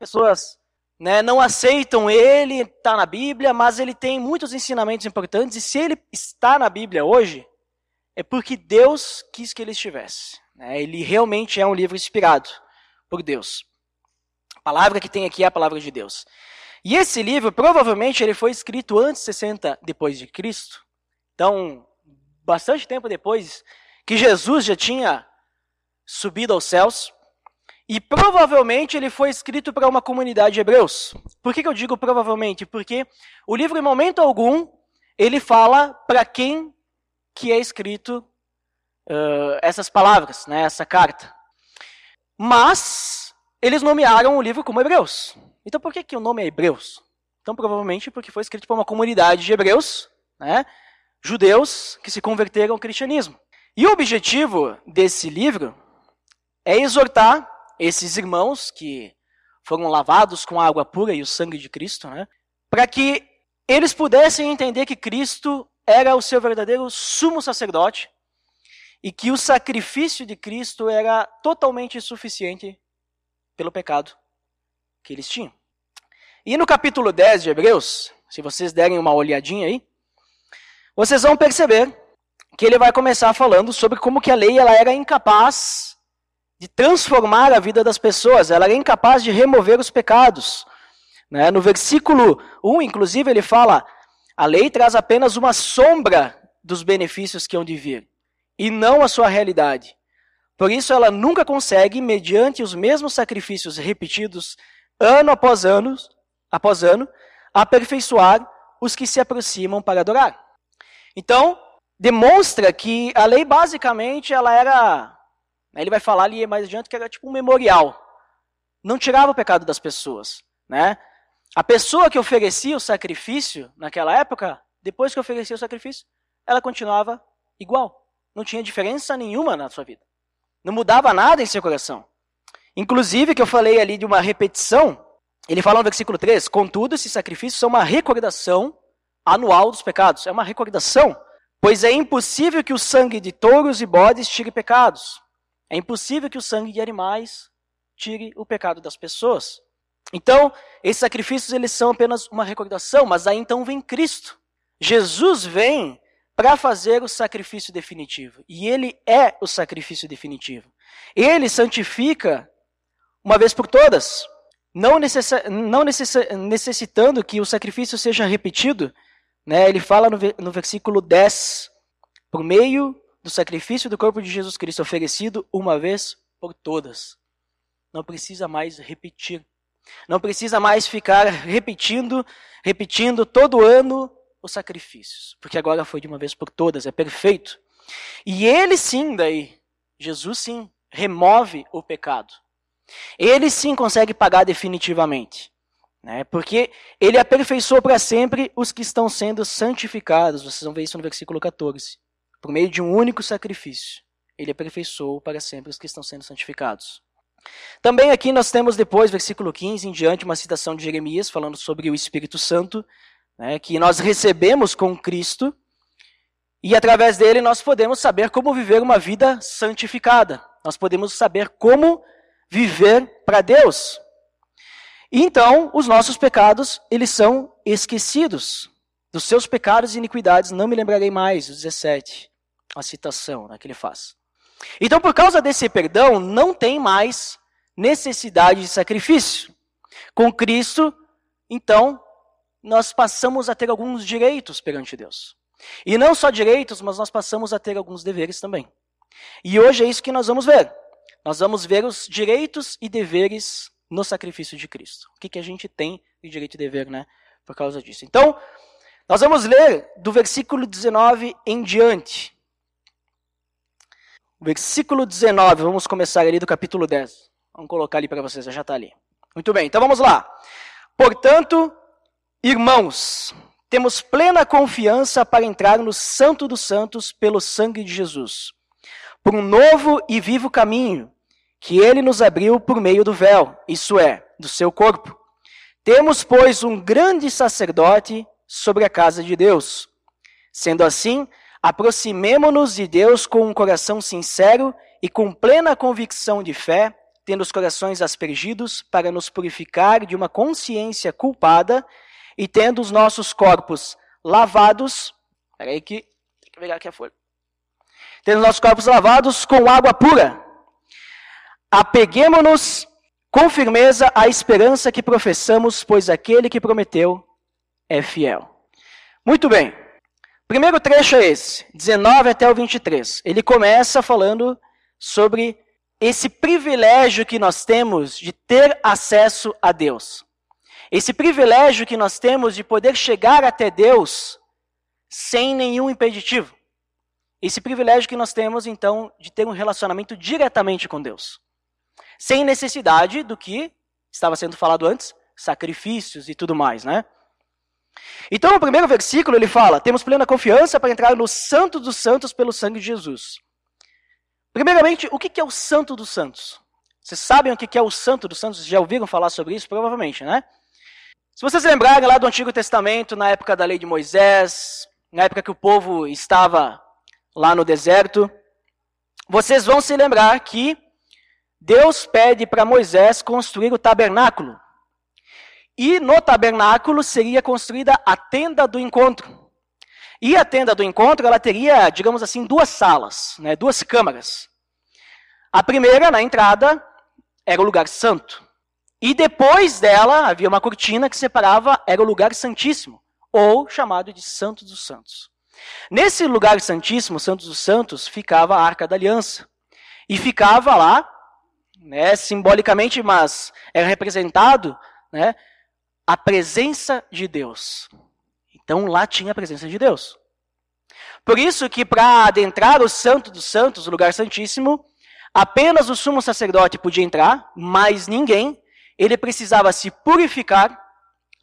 As pessoas né, não aceitam ele, está na Bíblia, mas ele tem muitos ensinamentos importantes, e se ele está na Bíblia hoje, é porque Deus quis que ele estivesse. Né? Ele realmente é um livro inspirado por Deus. A palavra que tem aqui é a palavra de Deus. E esse livro, provavelmente, ele foi escrito antes de 60 depois de Cristo. Então, bastante tempo depois que Jesus já tinha subido aos céus. E provavelmente ele foi escrito para uma comunidade de hebreus. Por que, que eu digo provavelmente? Porque o livro, em momento algum, ele fala para quem que é escrito uh, essas palavras, né, essa carta. Mas eles nomearam o livro como Hebreus. Então por que, que o nome é Hebreus? Então provavelmente porque foi escrito por uma comunidade de hebreus, né, judeus que se converteram ao cristianismo. E o objetivo desse livro é exortar esses irmãos que foram lavados com a água pura e o sangue de Cristo, né, para que eles pudessem entender que Cristo era o seu verdadeiro sumo sacerdote e que o sacrifício de Cristo era totalmente suficiente pelo pecado que eles tinham. E no capítulo 10 de Hebreus, se vocês derem uma olhadinha aí, vocês vão perceber que ele vai começar falando sobre como que a lei ela era incapaz de transformar a vida das pessoas, ela era incapaz de remover os pecados. Né? No versículo 1, inclusive, ele fala: a lei traz apenas uma sombra dos benefícios que hão de vir, e não a sua realidade. Por isso, ela nunca consegue, mediante os mesmos sacrifícios repetidos ano após ano, após ano, aperfeiçoar os que se aproximam para adorar. Então, demonstra que a lei basicamente ela era, ele vai falar ali mais adiante que era tipo um memorial. Não tirava o pecado das pessoas, né? A pessoa que oferecia o sacrifício naquela época, depois que oferecia o sacrifício, ela continuava igual. Não tinha diferença nenhuma na sua vida. Não mudava nada em seu coração. Inclusive, que eu falei ali de uma repetição, ele fala no versículo 3: Contudo, esses sacrifícios são uma recordação anual dos pecados. É uma recordação, pois é impossível que o sangue de touros e bodes tire pecados. É impossível que o sangue de animais tire o pecado das pessoas. Então, esses sacrifícios eles são apenas uma recordação, mas aí então vem Cristo. Jesus vem para fazer o sacrifício definitivo, e ele é o sacrifício definitivo. Ele santifica uma vez por todas, não, necess, não necess, necessitando que o sacrifício seja repetido. Né? Ele fala no, no versículo 10, por meio do sacrifício do corpo de Jesus Cristo oferecido uma vez por todas. Não precisa mais repetir. Não precisa mais ficar repetindo, repetindo todo ano os sacrifícios, porque agora foi de uma vez por todas, é perfeito. E ele sim, daí, Jesus sim, remove o pecado. Ele sim consegue pagar definitivamente. Né? Porque ele aperfeiçoou para sempre os que estão sendo santificados. Vocês vão ver isso no versículo 14. Por meio de um único sacrifício, ele aperfeiçoou para sempre os que estão sendo santificados. Também aqui nós temos depois, versículo 15 em diante, uma citação de Jeremias falando sobre o Espírito Santo, né, que nós recebemos com Cristo, e através dele nós podemos saber como viver uma vida santificada. Nós podemos saber como viver para Deus. E então, os nossos pecados, eles são esquecidos. Dos seus pecados e iniquidades não me lembrarei mais, o 17, a citação né, que ele faz. Então, por causa desse perdão, não tem mais necessidade de sacrifício. Com Cristo, então, nós passamos a ter alguns direitos perante Deus. E não só direitos, mas nós passamos a ter alguns deveres também. E hoje é isso que nós vamos ver. Nós vamos ver os direitos e deveres no sacrifício de Cristo. O que, que a gente tem de direito e dever, né? Por causa disso. Então, nós vamos ler do versículo 19 em diante. Versículo 19, vamos começar ali do capítulo 10. Vamos colocar ali para vocês, já está ali. Muito bem, então vamos lá. Portanto, irmãos, temos plena confiança para entrar no Santo dos Santos pelo sangue de Jesus por um novo e vivo caminho que ele nos abriu por meio do véu, isso é, do seu corpo. Temos, pois, um grande sacerdote sobre a casa de Deus. Sendo assim, aproximemo-nos de Deus com um coração sincero e com plena convicção de fé, tendo os corações aspergidos, para nos purificar de uma consciência culpada e tendo os nossos corpos lavados. Peraí que. Tem que pegar aqui a folha. Tendo os nossos corpos lavados com água pura. Apeguemos-nos com firmeza à esperança que professamos, pois aquele que prometeu é fiel. Muito bem. Primeiro trecho é esse, 19 até o 23. Ele começa falando sobre esse privilégio que nós temos de ter acesso a Deus. Esse privilégio que nós temos de poder chegar até Deus sem nenhum impeditivo. Esse privilégio que nós temos, então, de ter um relacionamento diretamente com Deus. Sem necessidade do que estava sendo falado antes, sacrifícios e tudo mais, né? Então, no primeiro versículo, ele fala: temos plena confiança para entrar no Santo dos Santos pelo sangue de Jesus. Primeiramente, o que é o Santo dos Santos? Vocês sabem o que é o Santo dos Santos? Já ouviram falar sobre isso? Provavelmente, né? Se vocês lembrarem lá do Antigo Testamento, na época da lei de Moisés, na época que o povo estava lá no deserto, vocês vão se lembrar que Deus pede para Moisés construir o tabernáculo. E no tabernáculo seria construída a tenda do encontro. E a tenda do encontro, ela teria, digamos assim, duas salas, né, duas câmaras. A primeira, na entrada, era o lugar santo. E depois dela havia uma cortina que separava, era o lugar santíssimo, ou chamado de Santo dos Santos. Nesse lugar santíssimo, Santo dos Santos, ficava a Arca da Aliança. E ficava lá, né, simbolicamente, mas era representado né, a presença de Deus. Então lá tinha a presença de Deus. Por isso que para adentrar o Santo dos Santos, o lugar santíssimo, apenas o sumo sacerdote podia entrar, mas ninguém. Ele precisava se purificar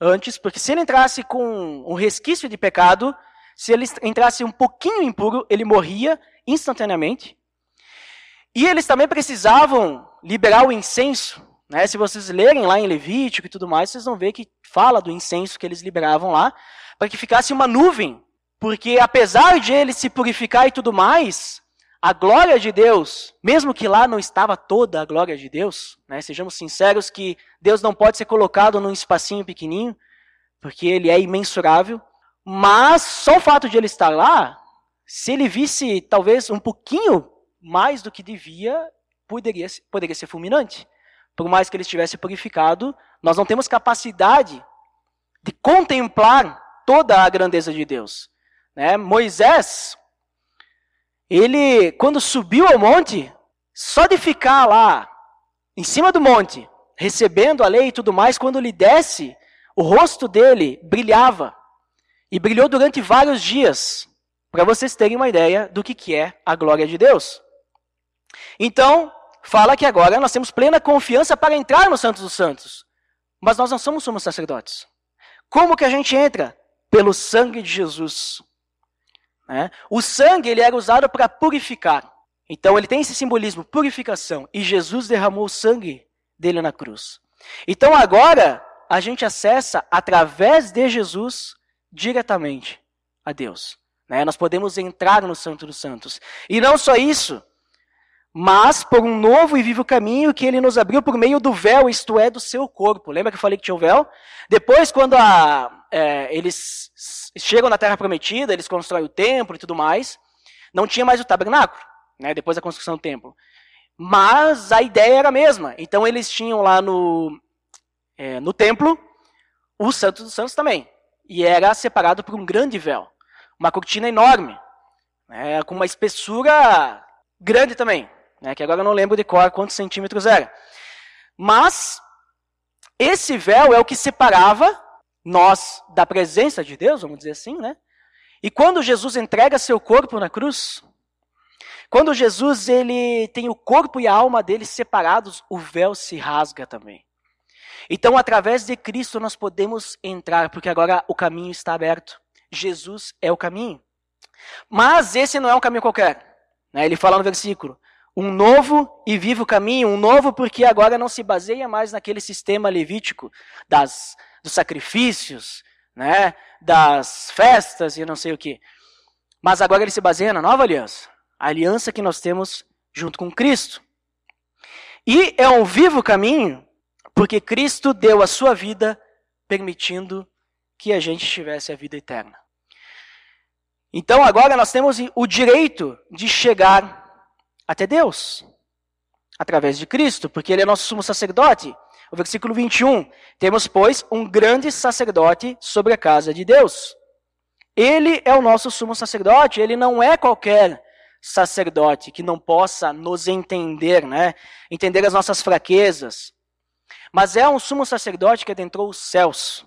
antes, porque se ele entrasse com um resquício de pecado, se ele entrasse um pouquinho impuro, ele morria instantaneamente. E eles também precisavam liberar o incenso. Né? Se vocês lerem lá em Levítico e tudo mais, vocês vão ver que fala do incenso que eles liberavam lá para que ficasse uma nuvem. Porque apesar de ele se purificar e tudo mais, a glória de Deus, mesmo que lá não estava toda a glória de Deus, né, sejamos sinceros que Deus não pode ser colocado num espacinho pequenininho, porque ele é imensurável, mas só o fato de ele estar lá, se ele visse talvez um pouquinho mais do que devia, poderia, poderia ser fulminante. Por mais que ele estivesse purificado, nós não temos capacidade de contemplar toda a grandeza de Deus. Né? Moisés, ele, quando subiu ao monte, só de ficar lá, em cima do monte, recebendo a lei e tudo mais, quando ele desce, o rosto dele brilhava. E brilhou durante vários dias, para vocês terem uma ideia do que, que é a glória de Deus. Então, fala que agora nós temos plena confiança para entrar no Santos dos Santos. Mas nós não somos somos sacerdotes. Como que a gente entra? pelo sangue de Jesus. Né? O sangue ele era usado para purificar. Então ele tem esse simbolismo, purificação. E Jesus derramou o sangue dele na cruz. Então agora a gente acessa através de Jesus diretamente a Deus. Né? Nós podemos entrar no Santo dos Santos. E não só isso, mas por um novo e vivo caminho que ele nos abriu por meio do véu, isto é, do seu corpo. Lembra que eu falei que tinha o véu? Depois, quando a, é, eles chegam na Terra Prometida, eles constroem o templo e tudo mais, não tinha mais o tabernáculo, né, depois da construção do templo. Mas a ideia era a mesma. Então eles tinham lá no, é, no templo o Santo dos Santos também. E era separado por um grande véu. Uma cortina enorme, né, com uma espessura grande também né, que agora eu não lembro de cor quantos centímetros era. Mas esse véu é o que separava nós da presença de Deus, vamos dizer assim, né? E quando Jesus entrega seu corpo na cruz, quando Jesus ele tem o corpo e a alma dele separados, o véu se rasga também. Então, através de Cristo nós podemos entrar, porque agora o caminho está aberto. Jesus é o caminho. Mas esse não é um caminho qualquer. Né? Ele fala no versículo: um novo e vivo caminho, um novo porque agora não se baseia mais naquele sistema levítico das, dos sacrifícios, né, das festas e não sei o que. Mas agora ele se baseia na nova aliança, a aliança que nós temos junto com Cristo. E é um vivo caminho porque Cristo deu a sua vida permitindo que a gente tivesse a vida eterna. Então agora nós temos o direito de chegar até Deus através de Cristo, porque ele é nosso sumo sacerdote. O versículo 21, temos, pois, um grande sacerdote sobre a casa de Deus. Ele é o nosso sumo sacerdote, ele não é qualquer sacerdote que não possa nos entender, né? Entender as nossas fraquezas. Mas é um sumo sacerdote que adentrou os céus.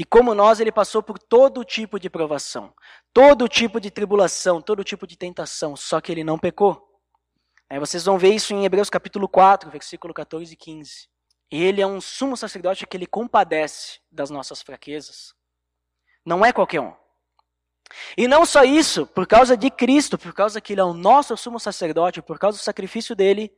E como nós, ele passou por todo tipo de provação, todo tipo de tribulação, todo tipo de tentação, só que ele não pecou. É, vocês vão ver isso em Hebreus capítulo 4, versículo 14 e 15. Ele é um sumo sacerdote que ele compadece das nossas fraquezas. Não é qualquer um. E não só isso, por causa de Cristo, por causa que ele é o nosso sumo sacerdote, por causa do sacrifício dele,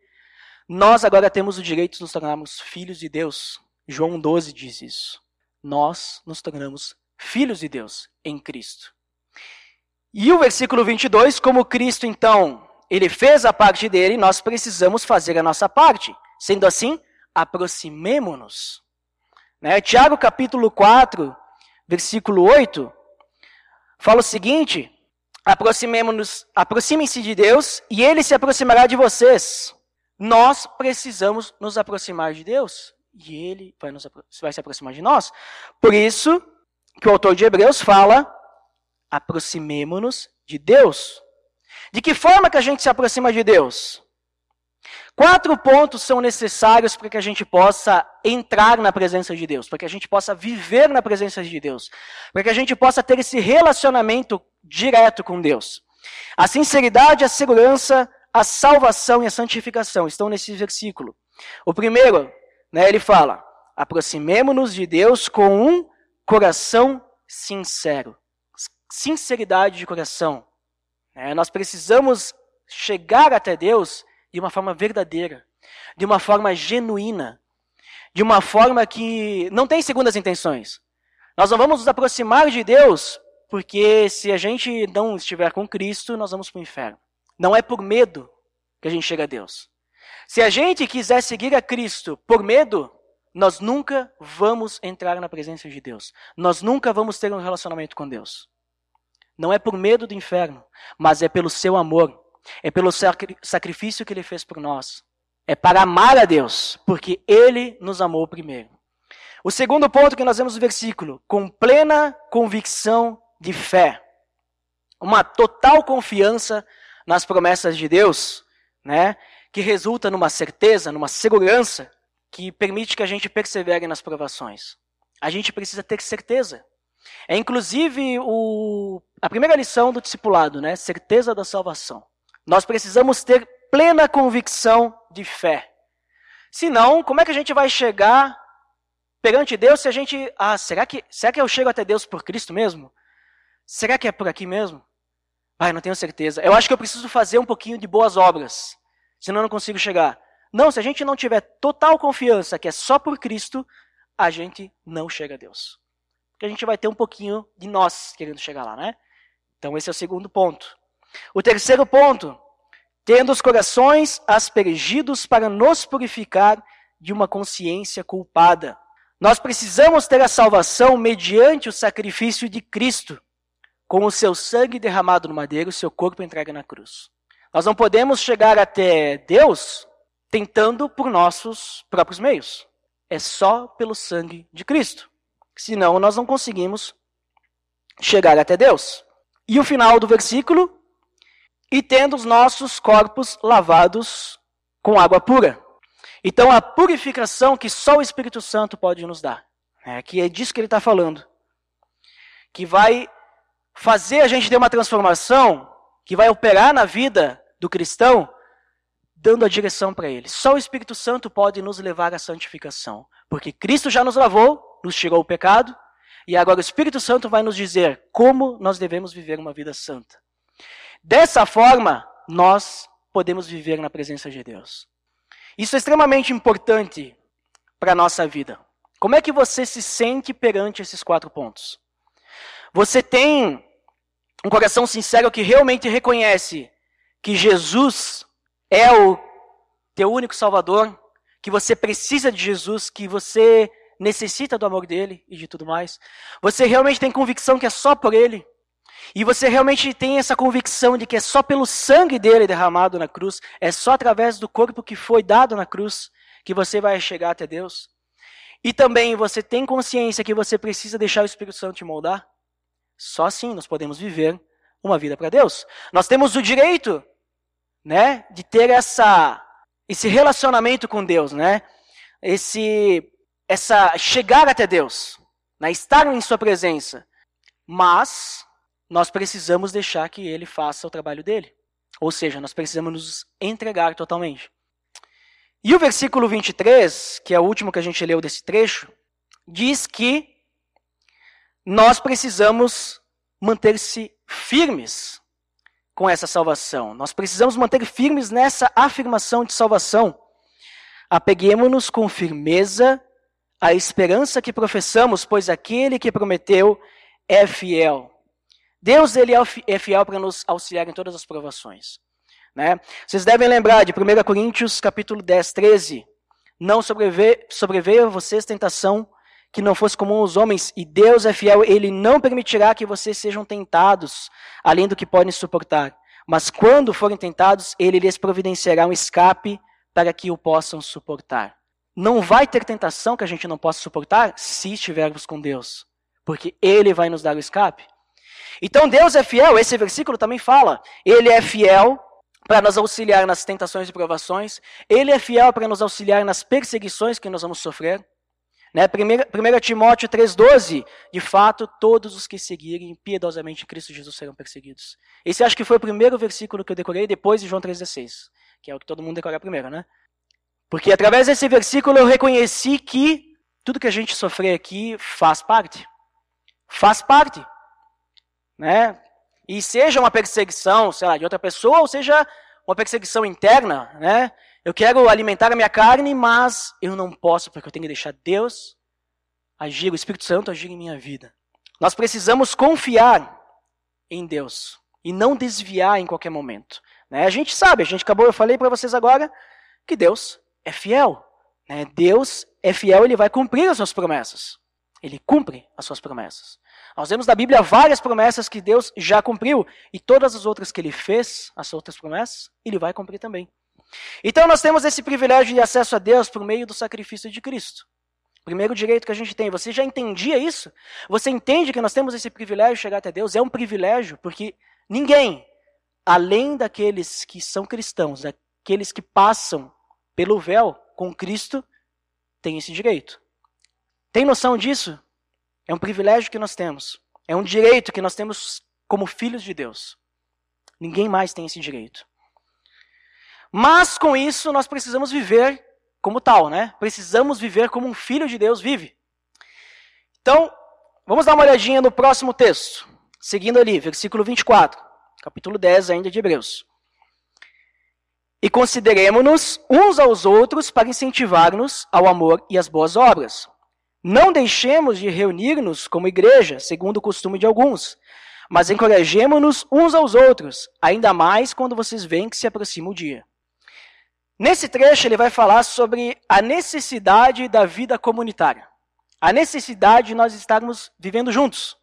nós agora temos o direito de nos tornarmos filhos de Deus. João 12 diz isso nós nos tornamos filhos de Deus em Cristo. E o versículo 22, como Cristo então, ele fez a parte dele, nós precisamos fazer a nossa parte. Sendo assim, aproximemo-nos. Né? Tiago capítulo 4, versículo 8, fala o seguinte: aproximemo-nos, aproximem-se de Deus e ele se aproximará de vocês. Nós precisamos nos aproximar de Deus e ele vai, nos, vai se aproximar de nós. Por isso que o autor de Hebreus fala: aproximemo-nos de Deus. De que forma que a gente se aproxima de Deus? Quatro pontos são necessários para que a gente possa entrar na presença de Deus, para que a gente possa viver na presença de Deus, para que a gente possa ter esse relacionamento direto com Deus. A sinceridade, a segurança, a salvação e a santificação estão nesse versículo. O primeiro, né, ele fala: aproximemo-nos de Deus com um coração sincero. Sinceridade de coração. É, nós precisamos chegar até Deus de uma forma verdadeira, de uma forma genuína, de uma forma que não tem segundas intenções. Nós não vamos nos aproximar de Deus porque se a gente não estiver com Cristo, nós vamos para o inferno. Não é por medo que a gente chega a Deus. Se a gente quiser seguir a Cristo por medo, nós nunca vamos entrar na presença de Deus. Nós nunca vamos ter um relacionamento com Deus. Não é por medo do inferno, mas é pelo seu amor. É pelo sacrifício que ele fez por nós. É para amar a Deus, porque ele nos amou primeiro. O segundo ponto que nós vemos no versículo, com plena convicção de fé. Uma total confiança nas promessas de Deus, né? Que resulta numa certeza, numa segurança que permite que a gente persevere nas provações. A gente precisa ter certeza. É inclusive o, a primeira lição do discipulado, né? Certeza da salvação. Nós precisamos ter plena convicção de fé. Senão, como é que a gente vai chegar perante Deus se a gente. Ah, será que, será que eu chego até Deus por Cristo mesmo? Será que é por aqui mesmo? Ai, não tenho certeza. Eu acho que eu preciso fazer um pouquinho de boas obras senão eu não consigo chegar. Não, se a gente não tiver total confiança que é só por Cristo, a gente não chega a Deus. Porque a gente vai ter um pouquinho de nós querendo chegar lá, né? Então esse é o segundo ponto. O terceiro ponto, tendo os corações aspergidos para nos purificar de uma consciência culpada. Nós precisamos ter a salvação mediante o sacrifício de Cristo, com o seu sangue derramado no madeiro, o seu corpo entregue na cruz. Nós não podemos chegar até Deus tentando por nossos próprios meios. É só pelo sangue de Cristo. Senão nós não conseguimos chegar até Deus. E o final do versículo: e tendo os nossos corpos lavados com água pura. Então a purificação que só o Espírito Santo pode nos dar. É que é disso que ele está falando. Que vai fazer a gente ter uma transformação, que vai operar na vida do cristão, dando a direção para ele. Só o Espírito Santo pode nos levar à santificação, porque Cristo já nos lavou, nos tirou o pecado, e agora o Espírito Santo vai nos dizer como nós devemos viver uma vida santa. Dessa forma, nós podemos viver na presença de Deus. Isso é extremamente importante para a nossa vida. Como é que você se sente perante esses quatro pontos? Você tem um coração sincero que realmente reconhece que Jesus é o teu único Salvador, que você precisa de Jesus, que você necessita do amor dele e de tudo mais. Você realmente tem convicção que é só por ele. E você realmente tem essa convicção de que é só pelo sangue dele derramado na cruz, é só através do corpo que foi dado na cruz que você vai chegar até Deus. E também você tem consciência que você precisa deixar o Espírito Santo te moldar. Só assim nós podemos viver uma vida para Deus. Nós temos o direito, né, de ter essa esse relacionamento com Deus, né? Esse essa chegar até Deus, né? estar em sua presença. Mas nós precisamos deixar que ele faça o trabalho dele. Ou seja, nós precisamos nos entregar totalmente. E o versículo 23, que é o último que a gente leu desse trecho, diz que nós precisamos manter-se firmes com essa salvação. Nós precisamos manter firmes nessa afirmação de salvação. Apeguemos-nos com firmeza à esperança que professamos, pois aquele que prometeu é fiel. Deus ele é fiel para nos auxiliar em todas as provações. Né? Vocês devem lembrar de 1 Coríntios capítulo 10, 13. Não sobreveio, sobreveio a vocês tentação que não fosse comum aos homens, e Deus é fiel, ele não permitirá que vocês sejam tentados, além do que podem suportar. Mas quando forem tentados, ele lhes providenciará um escape para que o possam suportar. Não vai ter tentação que a gente não possa suportar se estivermos com Deus, porque ele vai nos dar o escape. Então Deus é fiel, esse versículo também fala. Ele é fiel para nos auxiliar nas tentações e provações, Ele é fiel para nos auxiliar nas perseguições que nós vamos sofrer. Né? 1 Timóteo 3,12, de fato, todos os que seguirem piedosamente Cristo Jesus serão perseguidos. Esse acho que foi o primeiro versículo que eu decorei depois de João 3,16, que é o que todo mundo decora primeiro, né? Porque através desse versículo eu reconheci que tudo que a gente sofrer aqui faz parte. Faz parte. Né? e seja uma perseguição, sei lá, de outra pessoa, ou seja uma perseguição interna, né? Eu quero alimentar a minha carne, mas eu não posso porque eu tenho que deixar Deus agir, o Espírito Santo agir em minha vida. Nós precisamos confiar em Deus e não desviar em qualquer momento. Né? A gente sabe, a gente acabou, eu falei para vocês agora que Deus é fiel. Né? Deus é fiel, ele vai cumprir as suas promessas. Ele cumpre as suas promessas. Nós vemos na Bíblia várias promessas que Deus já cumpriu e todas as outras que ele fez, as outras promessas, ele vai cumprir também. Então nós temos esse privilégio de acesso a Deus por meio do sacrifício de Cristo. Primeiro direito que a gente tem. Você já entendia isso? Você entende que nós temos esse privilégio de chegar até Deus? É um privilégio, porque ninguém, além daqueles que são cristãos, aqueles que passam pelo véu com Cristo, tem esse direito. Tem noção disso? É um privilégio que nós temos. É um direito que nós temos como filhos de Deus. Ninguém mais tem esse direito. Mas com isso nós precisamos viver como tal, né? Precisamos viver como um filho de Deus vive. Então, vamos dar uma olhadinha no próximo texto. Seguindo ali, versículo 24, capítulo 10 ainda de Hebreus. E consideremos-nos uns aos outros para incentivar-nos ao amor e às boas obras não deixemos de reunir-nos como igreja, segundo o costume de alguns, mas encorajemos-nos uns aos outros, ainda mais quando vocês veem que se aproxima o dia. Nesse trecho, ele vai falar sobre a necessidade da vida comunitária, a necessidade de nós estarmos vivendo juntos.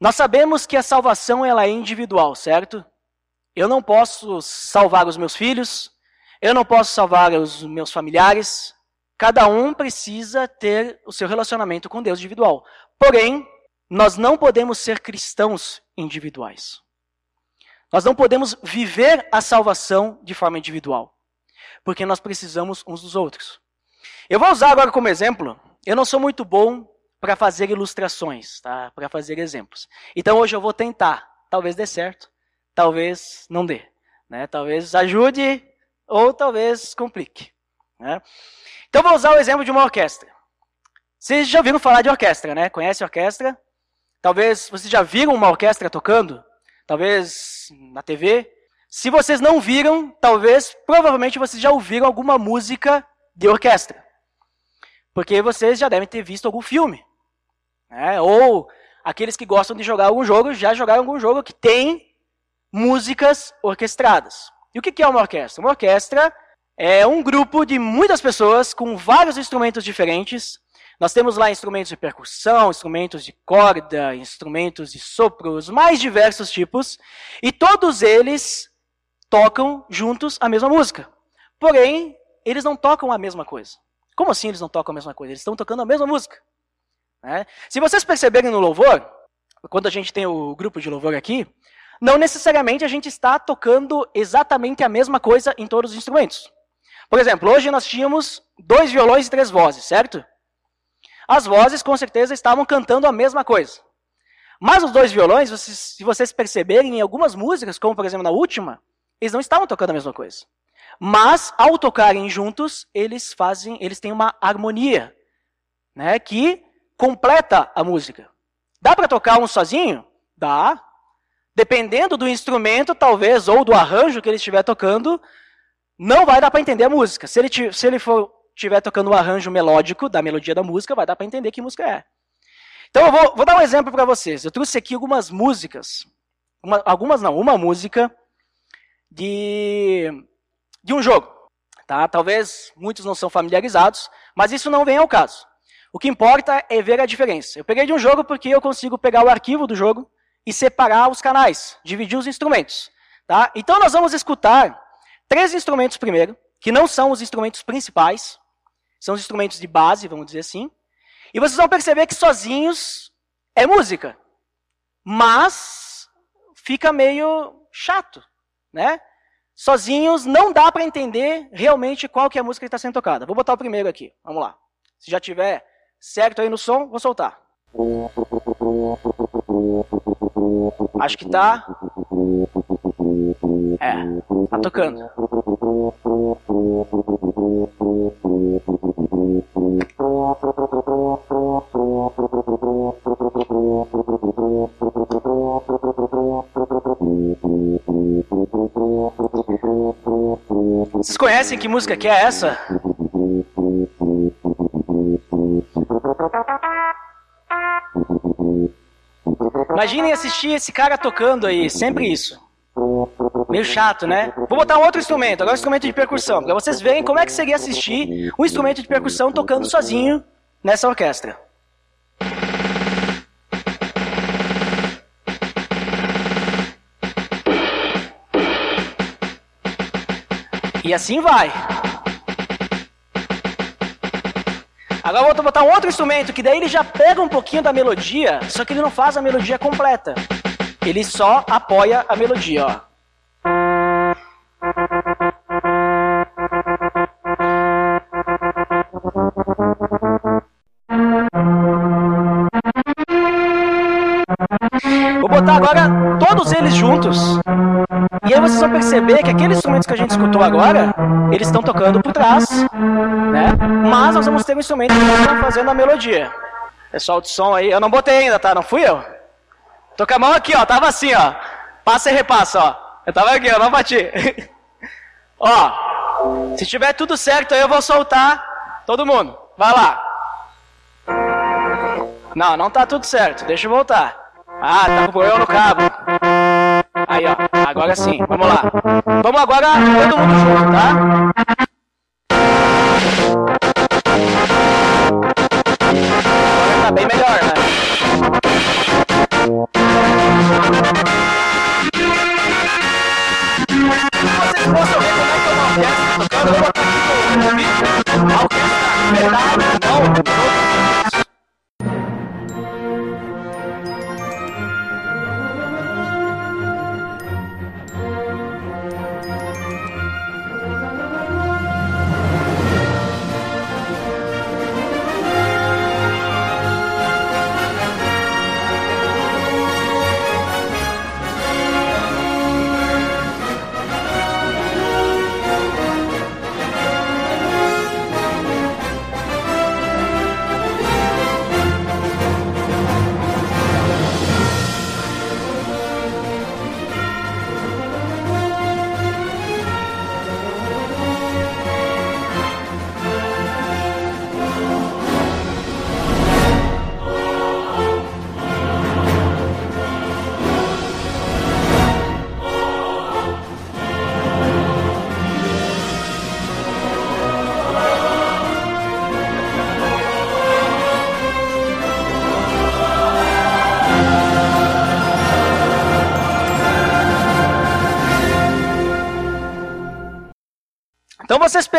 Nós sabemos que a salvação ela é individual, certo? Eu não posso salvar os meus filhos, eu não posso salvar os meus familiares, Cada um precisa ter o seu relacionamento com Deus individual. Porém, nós não podemos ser cristãos individuais. Nós não podemos viver a salvação de forma individual. Porque nós precisamos uns dos outros. Eu vou usar agora como exemplo. Eu não sou muito bom para fazer ilustrações, tá? para fazer exemplos. Então hoje eu vou tentar. Talvez dê certo, talvez não dê. Né? Talvez ajude ou talvez complique. Né? Então vou usar o exemplo de uma orquestra. Vocês já viram falar de orquestra, né? Conhece orquestra? Talvez vocês já viram uma orquestra tocando? Talvez na TV? Se vocês não viram, talvez, provavelmente vocês já ouviram alguma música de orquestra. Porque vocês já devem ter visto algum filme. Né? Ou aqueles que gostam de jogar algum jogo já jogaram algum jogo que tem músicas orquestradas. E o que é uma orquestra? Uma orquestra é um grupo de muitas pessoas com vários instrumentos diferentes. Nós temos lá instrumentos de percussão, instrumentos de corda, instrumentos de sopro, os mais diversos tipos, e todos eles tocam juntos a mesma música. Porém, eles não tocam a mesma coisa. Como assim eles não tocam a mesma coisa? Eles estão tocando a mesma música. Né? Se vocês perceberem no louvor, quando a gente tem o grupo de louvor aqui, não necessariamente a gente está tocando exatamente a mesma coisa em todos os instrumentos. Por exemplo, hoje nós tínhamos dois violões e três vozes, certo? As vozes com certeza estavam cantando a mesma coisa. Mas os dois violões, se vocês perceberem em algumas músicas, como por exemplo na última, eles não estavam tocando a mesma coisa. Mas ao tocarem juntos, eles fazem, eles têm uma harmonia, né, que completa a música. Dá para tocar um sozinho? Dá. Dependendo do instrumento, talvez, ou do arranjo que ele estiver tocando, não vai dar para entender a música. Se ele, se ele for estiver tocando um arranjo melódico da melodia da música, vai dar para entender que música é. Então eu vou, vou dar um exemplo para vocês. Eu trouxe aqui algumas músicas, uma, algumas não, uma música de, de um jogo. Tá? Talvez muitos não são familiarizados, mas isso não vem ao caso. O que importa é ver a diferença. Eu peguei de um jogo porque eu consigo pegar o arquivo do jogo e separar os canais, dividir os instrumentos. Tá? Então nós vamos escutar três instrumentos primeiro, que não são os instrumentos principais, são os instrumentos de base, vamos dizer assim. E vocês vão perceber que sozinhos é música, mas fica meio chato, né? Sozinhos não dá para entender realmente qual que é a música que está sendo tocada. Vou botar o primeiro aqui, vamos lá. Se já tiver certo aí no som, vou soltar. Acho que tá. É, tá tocando. Vocês conhecem que música que é essa? Imaginem assistir esse cara tocando aí, sempre isso. Meio chato, né? Vou botar um outro instrumento, agora um instrumento de percussão, para vocês verem como é que seria assistir um instrumento de percussão tocando sozinho nessa orquestra. E assim vai. Agora vou botar um outro instrumento, que daí ele já pega um pouquinho da melodia, só que ele não faz a melodia completa. Ele só apoia a melodia, ó. Vou botar agora todos eles juntos. E aí vocês vão perceber que aqueles instrumentos que a gente escutou agora, eles estão tocando por trás, né? Mas nós vamos ter um instrumento que está fazendo a melodia. Pessoal de som aí, eu não botei ainda, tá? Não fui eu? Tô com a mão aqui, ó, tava assim, ó. Passa e repassa, ó. Eu tava aqui, eu não bati. ó, se tiver tudo certo aí eu vou soltar todo mundo. Vai lá. Não, não tá tudo certo, deixa eu voltar. Ah, tá com eu no cabo. Aí, ó. Agora sim. Vamos lá. Vamos agora todo mundo junto, tá? Vocês possam ver como é que eu não orquestra tocando, eu botar aqui no vídeo. A orquestra, verdade, não,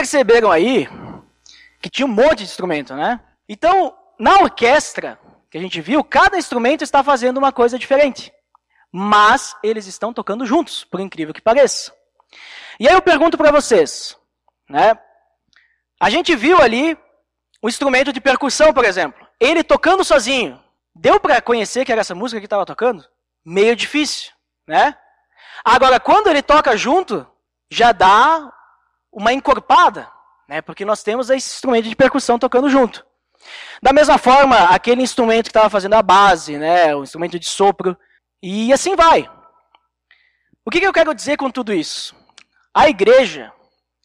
perceberam aí que tinha um monte de instrumento, né? Então, na orquestra que a gente viu, cada instrumento está fazendo uma coisa diferente. Mas eles estão tocando juntos, por incrível que pareça. E aí eu pergunto para vocês, né? A gente viu ali o instrumento de percussão, por exemplo. Ele tocando sozinho. Deu para conhecer que era essa música que estava tocando? Meio difícil, né? Agora, quando ele toca junto, já dá uma encorpada, né? Porque nós temos esse instrumento de percussão tocando junto. Da mesma forma, aquele instrumento que estava fazendo a base, né? O instrumento de sopro. E assim vai. O que, que eu quero dizer com tudo isso? A igreja,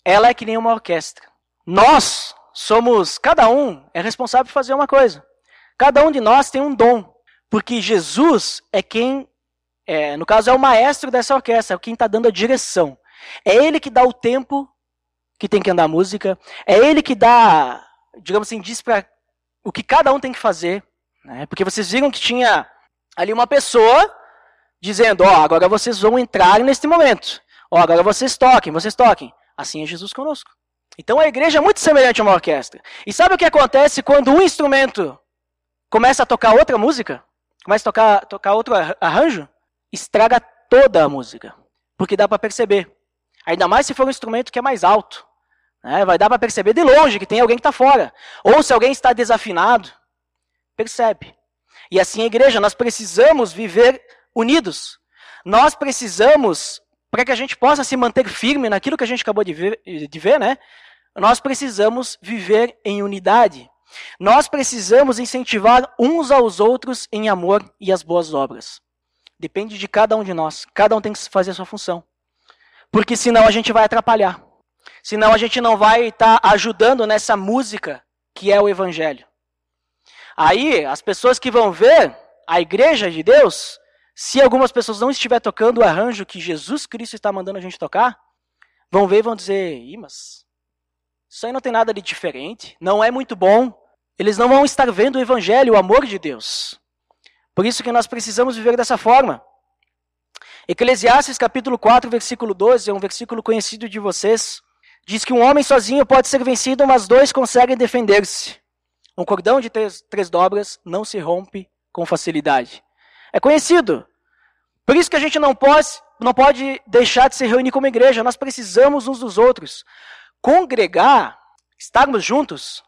ela é que nem uma orquestra. Nós somos, cada um é responsável por fazer uma coisa. Cada um de nós tem um dom. Porque Jesus é quem, é, no caso, é o maestro dessa orquestra, é quem está dando a direção. É ele que dá o tempo que tem que andar a música. É ele que dá, digamos assim, diz para o que cada um tem que fazer. Né? Porque vocês viram que tinha ali uma pessoa dizendo: Ó, oh, agora vocês vão entrar neste momento. Ó, oh, agora vocês toquem, vocês toquem. Assim é Jesus conosco. Então a igreja é muito semelhante a uma orquestra. E sabe o que acontece quando um instrumento começa a tocar outra música? Começa a tocar, tocar outro arranjo? Estraga toda a música. Porque dá para perceber. Ainda mais se for um instrumento que é mais alto. Né? Vai dar para perceber de longe que tem alguém que está fora. Ou se alguém está desafinado, percebe. E assim a igreja, nós precisamos viver unidos. Nós precisamos, para que a gente possa se manter firme naquilo que a gente acabou de ver, de ver né? Nós precisamos viver em unidade. Nós precisamos incentivar uns aos outros em amor e as boas obras. Depende de cada um de nós. Cada um tem que fazer a sua função. Porque senão a gente vai atrapalhar. Senão a gente não vai estar tá ajudando nessa música que é o Evangelho. Aí, as pessoas que vão ver a igreja de Deus, se algumas pessoas não estiver tocando o arranjo que Jesus Cristo está mandando a gente tocar, vão ver e vão dizer: Ih, mas isso aí não tem nada de diferente, não é muito bom. Eles não vão estar vendo o Evangelho, o amor de Deus. Por isso que nós precisamos viver dessa forma. Eclesiastes capítulo 4, versículo 12, é um versículo conhecido de vocês. Diz que um homem sozinho pode ser vencido, mas dois conseguem defender-se. Um cordão de três, três dobras não se rompe com facilidade. É conhecido. Por isso que a gente não pode, não pode deixar de se reunir como igreja. Nós precisamos uns dos outros. Congregar, estarmos juntos,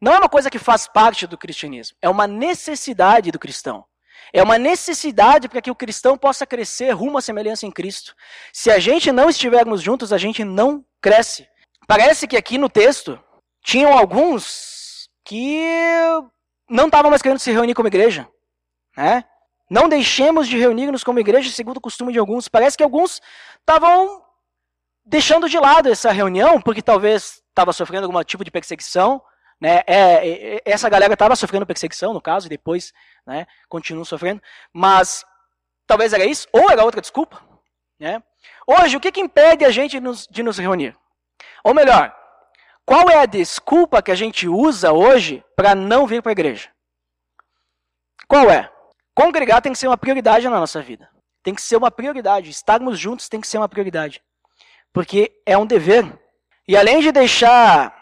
não é uma coisa que faz parte do cristianismo. É uma necessidade do cristão. É uma necessidade para que o cristão possa crescer rumo à semelhança em Cristo. Se a gente não estivermos juntos, a gente não cresce. Parece que aqui no texto tinham alguns que não estavam mais querendo se reunir como igreja. Né? Não deixemos de reunir-nos como igreja, segundo o costume de alguns. Parece que alguns estavam deixando de lado essa reunião, porque talvez estava sofrendo algum tipo de perseguição, né? É, é, é, essa galera estava sofrendo perseguição, no caso, e depois né, sofrendo. Mas talvez era isso, ou era outra desculpa. Né? Hoje, o que, que impede a gente nos, de nos reunir? Ou melhor, qual é a desculpa que a gente usa hoje para não vir para a igreja? Qual é? Congregar tem que ser uma prioridade na nossa vida. Tem que ser uma prioridade. Estarmos juntos tem que ser uma prioridade. Porque é um dever. E além de deixar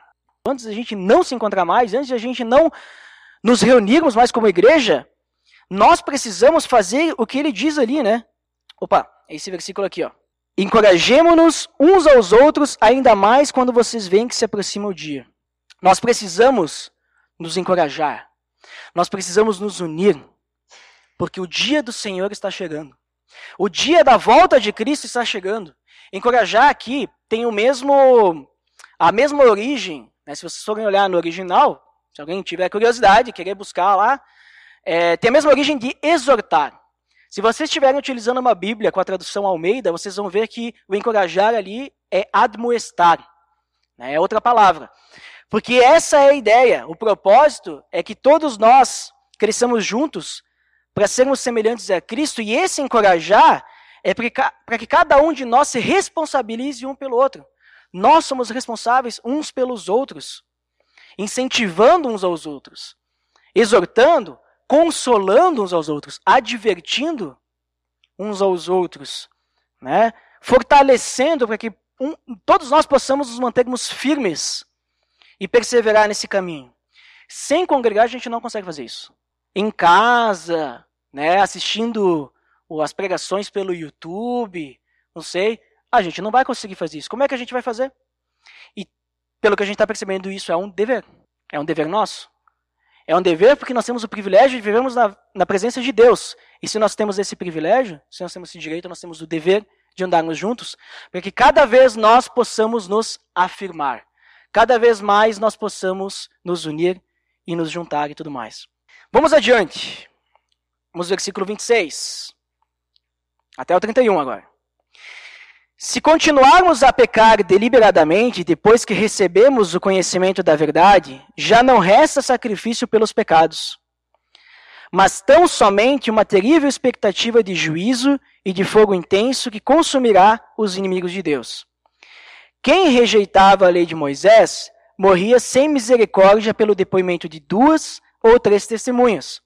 antes da gente não se encontrar mais, antes de a gente não nos reunirmos mais como igreja, nós precisamos fazer o que ele diz ali, né? Opa, é esse versículo aqui, ó. Encorajemo-nos uns aos outros, ainda mais quando vocês veem que se aproxima o dia. Nós precisamos nos encorajar. Nós precisamos nos unir, porque o dia do Senhor está chegando. O dia da volta de Cristo está chegando. Encorajar aqui tem o mesmo a mesma origem né? Se vocês forem olhar no original, se alguém tiver curiosidade, querer buscar lá, é, tem a mesma origem de exortar. Se vocês estiverem utilizando uma Bíblia com a tradução Almeida, vocês vão ver que o encorajar ali é admoestar. Né? É outra palavra. Porque essa é a ideia. O propósito é que todos nós cresçamos juntos para sermos semelhantes a Cristo. E esse encorajar é para que cada um de nós se responsabilize um pelo outro. Nós somos responsáveis uns pelos outros, incentivando uns aos outros, exortando, consolando uns aos outros, advertindo uns aos outros, né? fortalecendo para que um, todos nós possamos nos mantermos firmes e perseverar nesse caminho. Sem congregar, a gente não consegue fazer isso. Em casa, né, assistindo as pregações pelo YouTube, não sei, a gente não vai conseguir fazer isso. Como é que a gente vai fazer? E pelo que a gente está percebendo, isso é um dever. É um dever nosso. É um dever porque nós temos o privilégio de vivermos na, na presença de Deus. E se nós temos esse privilégio, se nós temos esse direito, nós temos o dever de andarmos juntos, para que cada vez nós possamos nos afirmar. Cada vez mais nós possamos nos unir e nos juntar e tudo mais. Vamos adiante. Vamos versículo 26. Até o 31 agora. Se continuarmos a pecar deliberadamente depois que recebemos o conhecimento da verdade, já não resta sacrifício pelos pecados, mas tão somente uma terrível expectativa de juízo e de fogo intenso que consumirá os inimigos de Deus. Quem rejeitava a lei de Moisés morria sem misericórdia pelo depoimento de duas ou três testemunhas.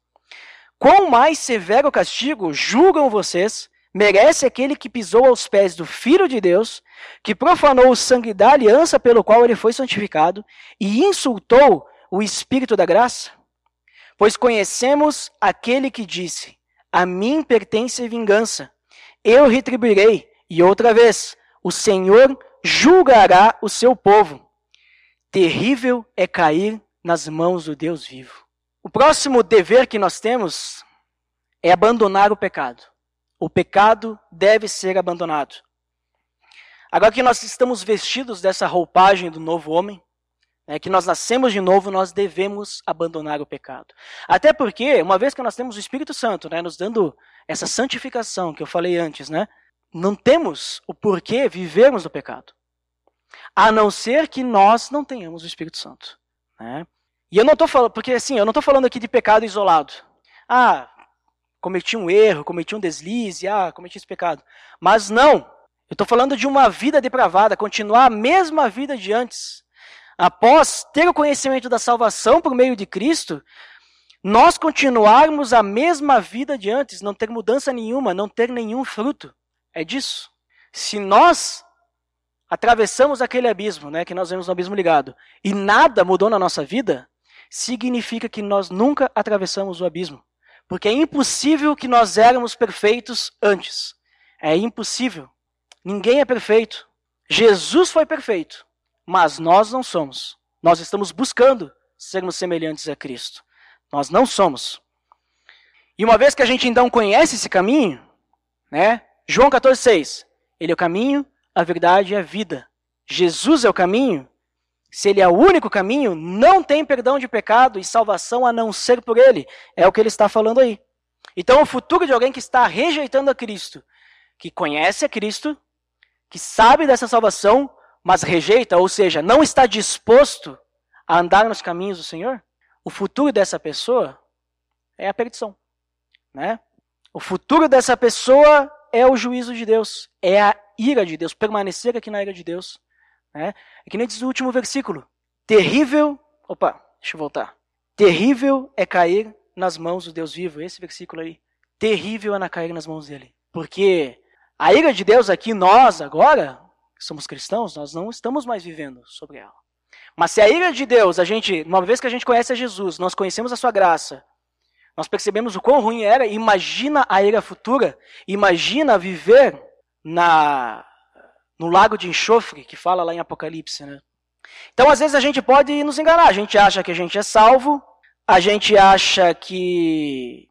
Quão mais severo castigo julgam vocês merece aquele que pisou aos pés do Filho de Deus, que profanou o sangue da aliança pelo qual ele foi santificado e insultou o Espírito da graça? Pois conhecemos aquele que disse: A mim pertence vingança, eu retribuirei, e outra vez, o Senhor julgará o seu povo. Terrível é cair nas mãos do Deus vivo. O próximo dever que nós temos é abandonar o pecado. O pecado deve ser abandonado. Agora que nós estamos vestidos dessa roupagem do novo homem, né, que nós nascemos de novo, nós devemos abandonar o pecado. Até porque, uma vez que nós temos o Espírito Santo, né, nos dando essa santificação que eu falei antes, né, não temos o porquê vivermos no pecado. A não ser que nós não tenhamos o Espírito Santo. Né? E eu não estou falando, porque assim, eu não estou falando aqui de pecado isolado. Ah, cometi um erro, cometi um deslize, ah, cometi esse pecado. Mas não, eu estou falando de uma vida depravada, continuar a mesma vida de antes. Após ter o conhecimento da salvação por meio de Cristo, nós continuarmos a mesma vida de antes, não ter mudança nenhuma, não ter nenhum fruto. É disso. Se nós atravessamos aquele abismo, né, que nós vemos no abismo ligado, e nada mudou na nossa vida, significa que nós nunca atravessamos o abismo. Porque é impossível que nós éramos perfeitos antes. É impossível. Ninguém é perfeito. Jesus foi perfeito, mas nós não somos. Nós estamos buscando sermos semelhantes a Cristo. Nós não somos. E uma vez que a gente então conhece esse caminho, né? João 14,6. Ele é o caminho, a verdade e a vida. Jesus é o caminho, se ele é o único caminho, não tem perdão de pecado e salvação a não ser por ele. É o que ele está falando aí. Então, o futuro de alguém que está rejeitando a Cristo, que conhece a Cristo, que sabe dessa salvação, mas rejeita, ou seja, não está disposto a andar nos caminhos do Senhor, o futuro dessa pessoa é a perdição. Né? O futuro dessa pessoa é o juízo de Deus, é a ira de Deus, permanecer aqui na ira de Deus. Né? É que nem diz o último versículo. Terrível. Opa, deixa eu voltar. Terrível é cair nas mãos do Deus vivo. Esse versículo aí. Terrível é cair nas mãos dele. Porque a ira de Deus aqui, nós agora, que somos cristãos, nós não estamos mais vivendo sobre ela. Mas se a ira de Deus, a gente, uma vez que a gente conhece a Jesus, nós conhecemos a sua graça, nós percebemos o quão ruim era, imagina a ira futura, imagina viver na no lago de enxofre, que fala lá em Apocalipse. Né? Então, às vezes, a gente pode nos enganar. A gente acha que a gente é salvo, a gente acha que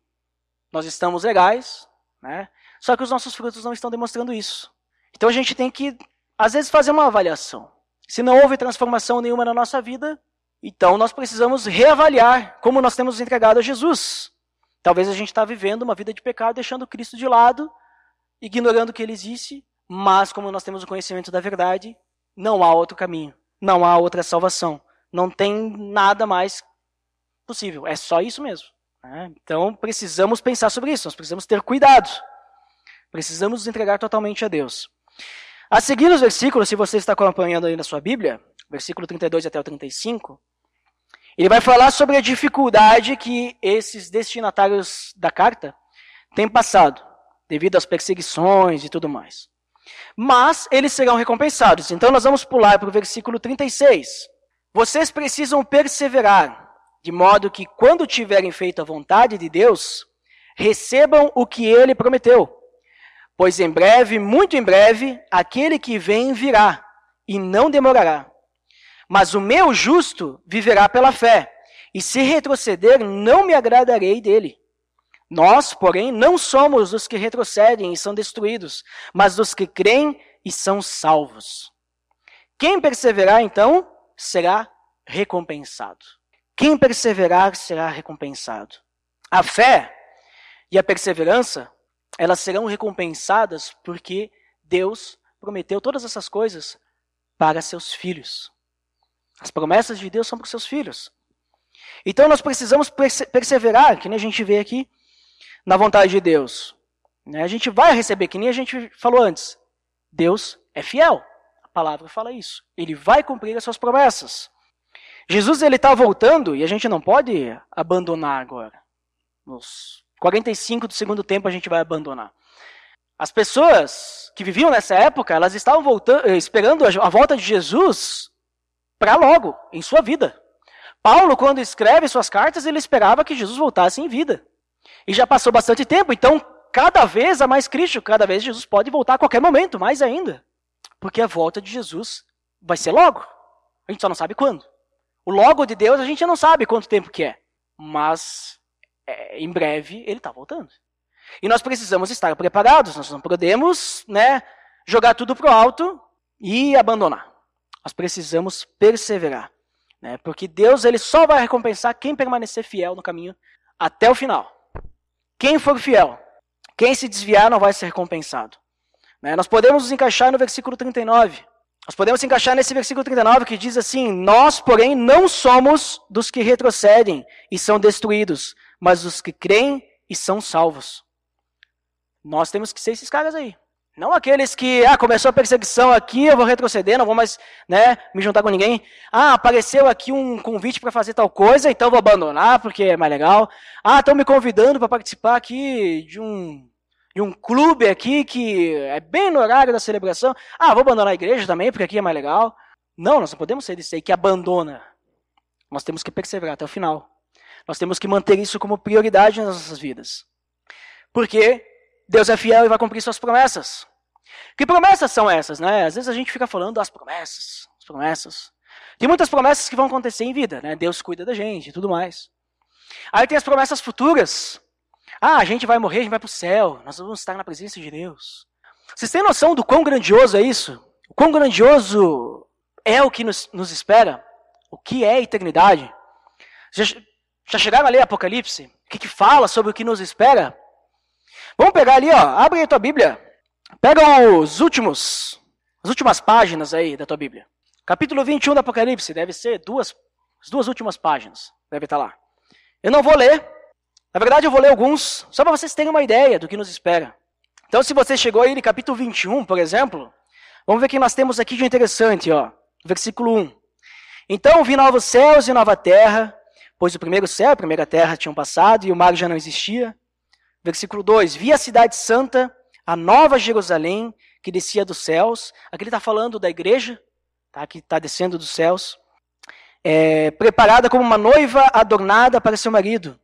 nós estamos legais, né? só que os nossos frutos não estão demonstrando isso. Então, a gente tem que, às vezes, fazer uma avaliação. Se não houve transformação nenhuma na nossa vida, então nós precisamos reavaliar como nós temos entregado a Jesus. Talvez a gente está vivendo uma vida de pecado, deixando Cristo de lado, ignorando que Ele existe mas como nós temos o conhecimento da verdade, não há outro caminho, não há outra salvação, não tem nada mais possível. É só isso mesmo. Né? Então precisamos pensar sobre isso, nós precisamos ter cuidado. Precisamos nos entregar totalmente a Deus. A seguir os versículos, se você está acompanhando aí na sua Bíblia, versículo 32 até o 35, ele vai falar sobre a dificuldade que esses destinatários da carta têm passado, devido às perseguições e tudo mais. Mas eles serão recompensados. Então nós vamos pular para o versículo 36. Vocês precisam perseverar, de modo que quando tiverem feito a vontade de Deus, recebam o que ele prometeu. Pois em breve, muito em breve, aquele que vem virá, e não demorará. Mas o meu justo viverá pela fé, e se retroceder, não me agradarei dele. Nós, porém, não somos dos que retrocedem e são destruídos, mas dos que creem e são salvos. Quem perseverar, então, será recompensado. Quem perseverar será recompensado. A fé e a perseverança, elas serão recompensadas porque Deus prometeu todas essas coisas para seus filhos. As promessas de Deus são para os seus filhos. Então nós precisamos perseverar, que nem a gente vê aqui, na vontade de Deus. Né? A gente vai receber, que nem a gente falou antes. Deus é fiel. A palavra fala isso. Ele vai cumprir as suas promessas. Jesus ele está voltando e a gente não pode abandonar agora. Nos 45 do segundo tempo a gente vai abandonar. As pessoas que viviam nessa época, elas estavam voltando, eh, esperando a volta de Jesus para logo, em sua vida. Paulo, quando escreve suas cartas, ele esperava que Jesus voltasse em vida. E já passou bastante tempo, então cada vez há mais Cristo, cada vez Jesus pode voltar a qualquer momento, mais ainda. Porque a volta de Jesus vai ser logo. A gente só não sabe quando. O logo de Deus a gente não sabe quanto tempo que é. Mas é, em breve ele está voltando. E nós precisamos estar preparados, nós não podemos né, jogar tudo para o alto e abandonar. Nós precisamos perseverar. Né, porque Deus ele só vai recompensar quem permanecer fiel no caminho até o final. Quem for fiel, quem se desviar não vai ser recompensado. Né, nós podemos nos encaixar no versículo 39. Nós podemos encaixar nesse versículo 39 que diz assim: Nós, porém, não somos dos que retrocedem e são destruídos, mas os que creem e são salvos. Nós temos que ser esses caras aí. Não aqueles que, ah, começou a perseguição aqui, eu vou retroceder, não vou mais, né, me juntar com ninguém. Ah, apareceu aqui um convite para fazer tal coisa, então vou abandonar porque é mais legal. Ah, estão me convidando para participar aqui de um de um clube aqui que é bem no horário da celebração. Ah, vou abandonar a igreja também porque aqui é mais legal. Não, nós não podemos ser desse aí que abandona. Nós temos que perseverar até o final. Nós temos que manter isso como prioridade nas nossas vidas. Porque Deus é fiel e vai cumprir suas promessas. Que promessas são essas, né? Às vezes a gente fica falando das promessas, as promessas. Tem muitas promessas que vão acontecer em vida, né? Deus cuida da gente e tudo mais. Aí tem as promessas futuras. Ah, a gente vai morrer, a gente vai para o céu, nós vamos estar na presença de Deus. Vocês têm noção do quão grandioso é isso? O quão grandioso é o que nos, nos espera? O que é a eternidade? Já, já chegaram a ler Apocalipse? O que, que fala sobre o que nos espera? Vamos pegar ali, ó. Abre aí a tua Bíblia. Pega os últimos, as últimas páginas aí da tua Bíblia. Capítulo 21 do Apocalipse, deve ser duas, as duas últimas páginas. Deve estar lá. Eu não vou ler. Na verdade, eu vou ler alguns, só para vocês terem uma ideia do que nos espera. Então, se você chegou aí no capítulo 21, por exemplo, vamos ver o que nós temos aqui de interessante, ó. Versículo 1. Então vi novos céus e nova terra, pois o primeiro céu e a primeira terra tinham passado e o mar já não existia. Versículo 2: Vi a cidade santa, a nova Jerusalém, que descia dos céus. Aqui ele está falando da igreja, tá? que está descendo dos céus. É, preparada como uma noiva adornada para seu marido.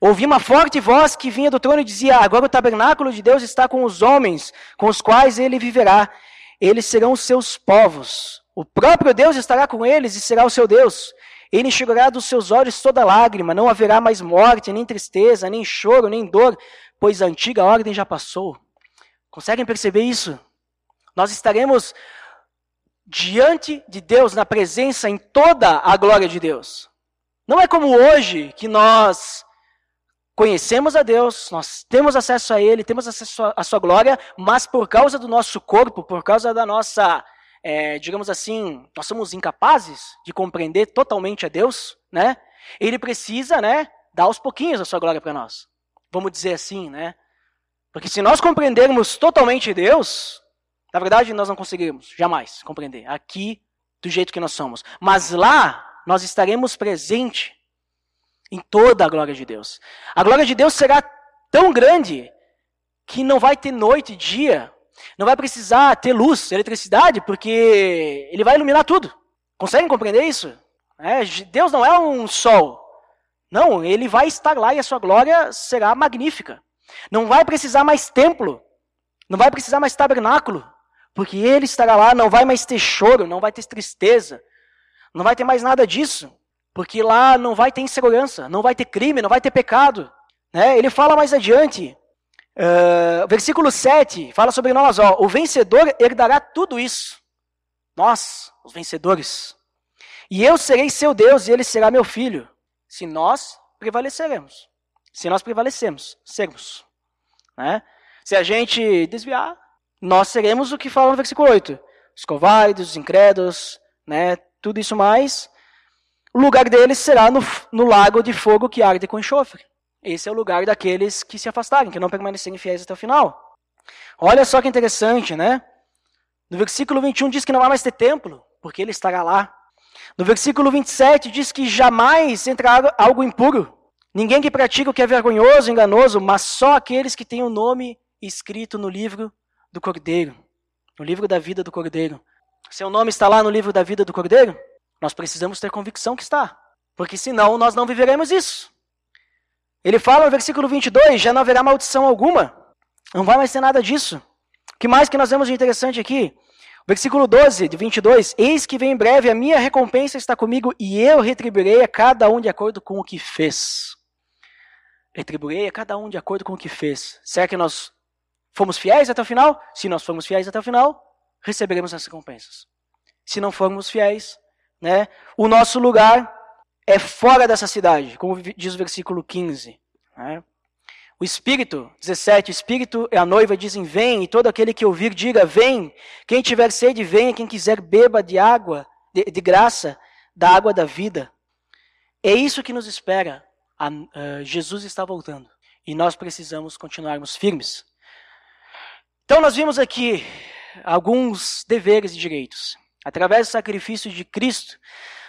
Ouvi uma forte voz que vinha do trono e dizia: Agora o tabernáculo de Deus está com os homens, com os quais ele viverá. Eles serão os seus povos. O próprio Deus estará com eles e será o seu Deus. Ele enxugará dos seus olhos toda lágrima, não haverá mais morte, nem tristeza, nem choro, nem dor, pois a antiga ordem já passou. Conseguem perceber isso? Nós estaremos diante de Deus, na presença, em toda a glória de Deus. Não é como hoje que nós conhecemos a Deus, nós temos acesso a Ele, temos acesso à Sua glória, mas por causa do nosso corpo, por causa da nossa é, digamos assim, nós somos incapazes de compreender totalmente a Deus, né? Ele precisa, né, dar aos pouquinhos a sua glória para nós. Vamos dizer assim, né? Porque se nós compreendermos totalmente Deus, na verdade nós não conseguiremos jamais compreender aqui do jeito que nós somos. Mas lá nós estaremos presente em toda a glória de Deus. A glória de Deus será tão grande que não vai ter noite e dia Não vai precisar ter luz, eletricidade, porque ele vai iluminar tudo. Conseguem compreender isso? É, Deus não é um sol. Não, ele vai estar lá e a sua glória será magnífica. Não vai precisar mais templo. Não vai precisar mais tabernáculo. Porque ele estará lá, não vai mais ter choro, não vai ter tristeza. Não vai ter mais nada disso. Porque lá não vai ter insegurança, não vai ter crime, não vai ter pecado. Né? Ele fala mais adiante, uh, versículo 7, fala sobre nós, ó, o vencedor herdará tudo isso. Nós, os vencedores. E eu serei seu Deus e ele será meu filho. Se nós prevaleceremos. Se nós prevalecemos, sermos. Né? Se a gente desviar, nós seremos o que fala no versículo 8. Os covardes, os incrédulos, né? tudo isso mais. O lugar deles será no, no lago de fogo que arde com enxofre. Esse é o lugar daqueles que se afastarem, que não permanecerem fiéis até o final. Olha só que interessante, né? No versículo 21 diz que não vai mais ter templo, porque ele estará lá. No versículo 27 diz que jamais entrará algo impuro. Ninguém que pratica o que é vergonhoso, enganoso, mas só aqueles que têm o nome escrito no livro do Cordeiro, no livro da vida do Cordeiro. Seu nome está lá no livro da vida do Cordeiro? Nós precisamos ter convicção que está, porque senão nós não viveremos isso. Ele fala no versículo 22, já não haverá maldição alguma. Não vai mais ter nada disso. O que mais que nós vemos de interessante aqui? Versículo 12, de 22, Eis que vem em breve, a minha recompensa está comigo e eu retribuirei a cada um de acordo com o que fez. Retribuirei a cada um de acordo com o que fez. Será que nós fomos fiéis até o final? Se nós formos fiéis até o final, receberemos as recompensas. Se não formos fiéis, né? O nosso lugar é fora dessa cidade, como diz o versículo 15. Né? O Espírito, 17, o Espírito e a noiva dizem: Vem, e todo aquele que ouvir, diga: Vem. Quem tiver sede, venha. Quem quiser, beba de água, de, de graça, da água da vida. É isso que nos espera. A, uh, Jesus está voltando. E nós precisamos continuarmos firmes. Então, nós vimos aqui alguns deveres e direitos. Através do sacrifício de Cristo,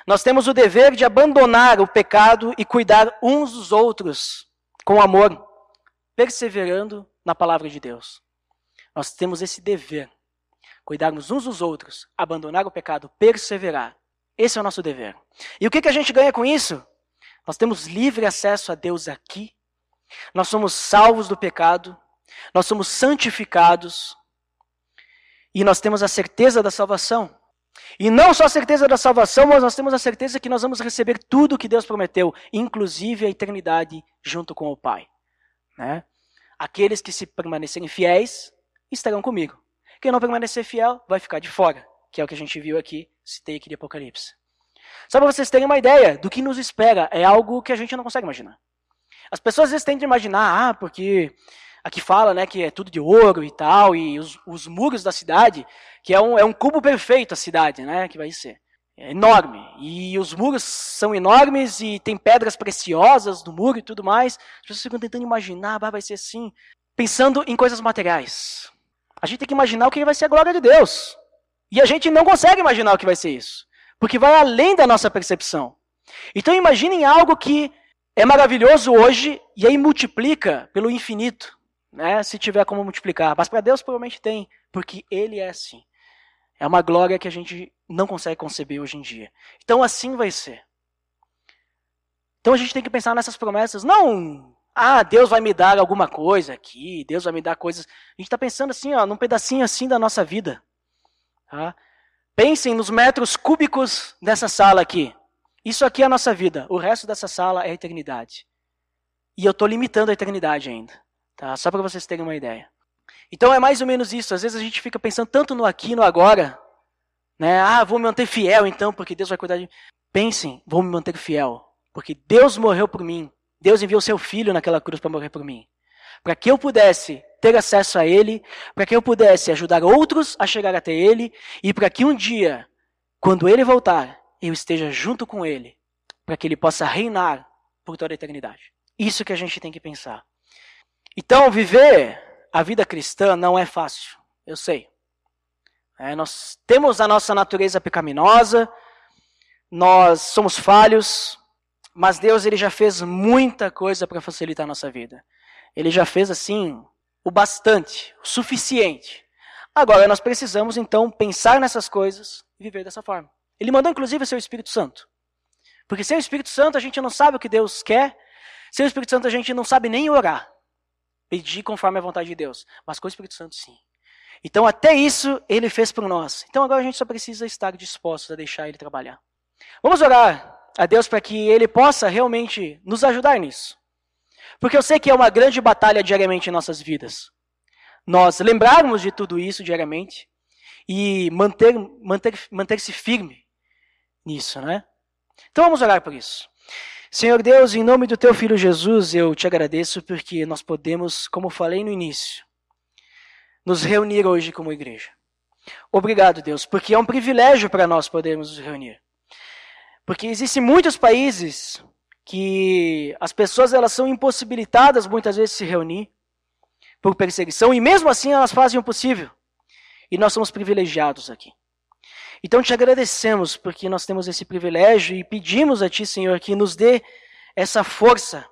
nós temos o dever de abandonar o pecado e cuidar uns dos outros com amor, perseverando na palavra de Deus. Nós temos esse dever, cuidarmos uns dos outros, abandonar o pecado, perseverar. Esse é o nosso dever. E o que, que a gente ganha com isso? Nós temos livre acesso a Deus aqui, nós somos salvos do pecado, nós somos santificados e nós temos a certeza da salvação. E não só a certeza da salvação, mas nós temos a certeza que nós vamos receber tudo o que Deus prometeu, inclusive a eternidade junto com o Pai. Né? Aqueles que se permanecerem fiéis estarão comigo. Quem não permanecer fiel vai ficar de fora, que é o que a gente viu aqui, citei aqui de Apocalipse. Só para vocês terem uma ideia do que nos espera, é algo que a gente não consegue imaginar. As pessoas às vezes tentam imaginar, ah, porque aqui fala né, que é tudo de ouro e tal, e os, os muros da cidade, que é um, é um cubo perfeito a cidade, né, que vai ser. É enorme. E os muros são enormes e tem pedras preciosas no muro e tudo mais. As pessoas ficam tentando imaginar, ah, vai ser assim, pensando em coisas materiais. A gente tem que imaginar o que vai ser a glória de Deus. E a gente não consegue imaginar o que vai ser isso. Porque vai além da nossa percepção. Então imaginem algo que é maravilhoso hoje e aí multiplica pelo infinito né, se tiver como multiplicar. Mas para Deus provavelmente tem, porque Ele é assim. É uma glória que a gente não consegue conceber hoje em dia. Então assim vai ser. Então a gente tem que pensar nessas promessas. Não, ah, Deus vai me dar alguma coisa aqui, Deus vai me dar coisas. A gente está pensando assim, ó, num pedacinho assim da nossa vida. Tá? Pensem nos metros cúbicos dessa sala aqui. Isso aqui é a nossa vida. O resto dessa sala é a eternidade. E eu estou limitando a eternidade ainda. Tá? Só para vocês terem uma ideia. Então é mais ou menos isso. Às vezes a gente fica pensando tanto no aqui no agora. Né? Ah, vou me manter fiel então, porque Deus vai cuidar de mim. Pensem, vou me manter fiel. Porque Deus morreu por mim. Deus enviou seu filho naquela cruz para morrer por mim. Para que eu pudesse ter acesso a Ele, para que eu pudesse ajudar outros a chegar até Ele, e para que um dia, quando Ele voltar, eu esteja junto com Ele, para que Ele possa reinar por toda a eternidade. Isso que a gente tem que pensar. Então, viver a vida cristã não é fácil, eu sei. É, nós temos a nossa natureza pecaminosa, nós somos falhos, mas Deus ele já fez muita coisa para facilitar a nossa vida. Ele já fez assim o bastante, o suficiente. Agora nós precisamos então pensar nessas coisas e viver dessa forma. Ele mandou inclusive seu Espírito Santo. Porque sem o Espírito Santo a gente não sabe o que Deus quer, sem o Espírito Santo a gente não sabe nem orar, pedir conforme a vontade de Deus, mas com o Espírito Santo sim. Então até isso ele fez por nós. Então agora a gente só precisa estar dispostos a deixar ele trabalhar. Vamos orar a Deus para que ele possa realmente nos ajudar nisso. Porque eu sei que é uma grande batalha diariamente em nossas vidas. Nós lembrarmos de tudo isso diariamente e manter, manter, manter-se firme nisso, né? Então vamos orar por isso. Senhor Deus, em nome do teu filho Jesus, eu te agradeço porque nós podemos, como falei no início, nos reunir hoje como igreja. Obrigado, Deus, porque é um privilégio para nós podermos nos reunir. Porque existem muitos países que as pessoas elas são impossibilitadas muitas vezes de se reunir por perseguição e mesmo assim elas fazem o possível. E nós somos privilegiados aqui. Então te agradecemos porque nós temos esse privilégio e pedimos a ti, Senhor, que nos dê essa força,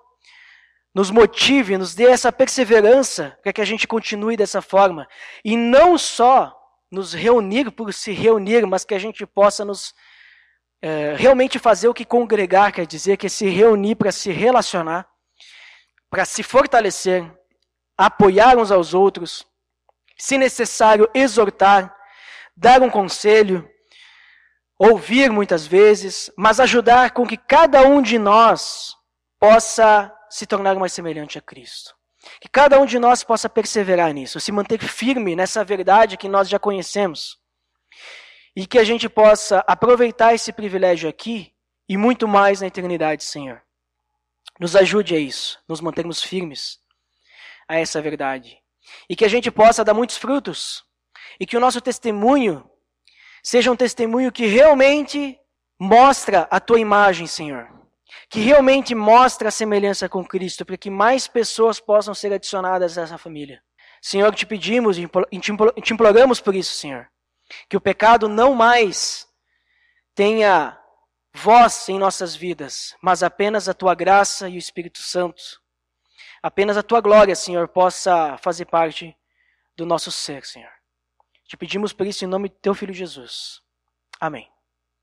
nos motive, nos dê essa perseverança para que a gente continue dessa forma. E não só nos reunir por se reunir, mas que a gente possa nos é, realmente fazer o que congregar quer dizer, que é se reunir para se relacionar, para se fortalecer, apoiar uns aos outros, se necessário, exortar, dar um conselho, ouvir muitas vezes, mas ajudar com que cada um de nós possa se tornar mais semelhante a Cristo. Que cada um de nós possa perseverar nisso, se manter firme nessa verdade que nós já conhecemos. E que a gente possa aproveitar esse privilégio aqui e muito mais na eternidade, Senhor. Nos ajude a isso, nos mantermos firmes a essa verdade. E que a gente possa dar muitos frutos. E que o nosso testemunho seja um testemunho que realmente mostra a tua imagem, Senhor. Que realmente mostra a semelhança com Cristo, para que mais pessoas possam ser adicionadas a essa família. Senhor, te pedimos e te imploramos por isso, Senhor. Que o pecado não mais tenha voz em nossas vidas, mas apenas a tua graça e o Espírito Santo. Apenas a tua glória, Senhor, possa fazer parte do nosso ser, Senhor. Te pedimos por isso em nome do teu filho Jesus. Amém.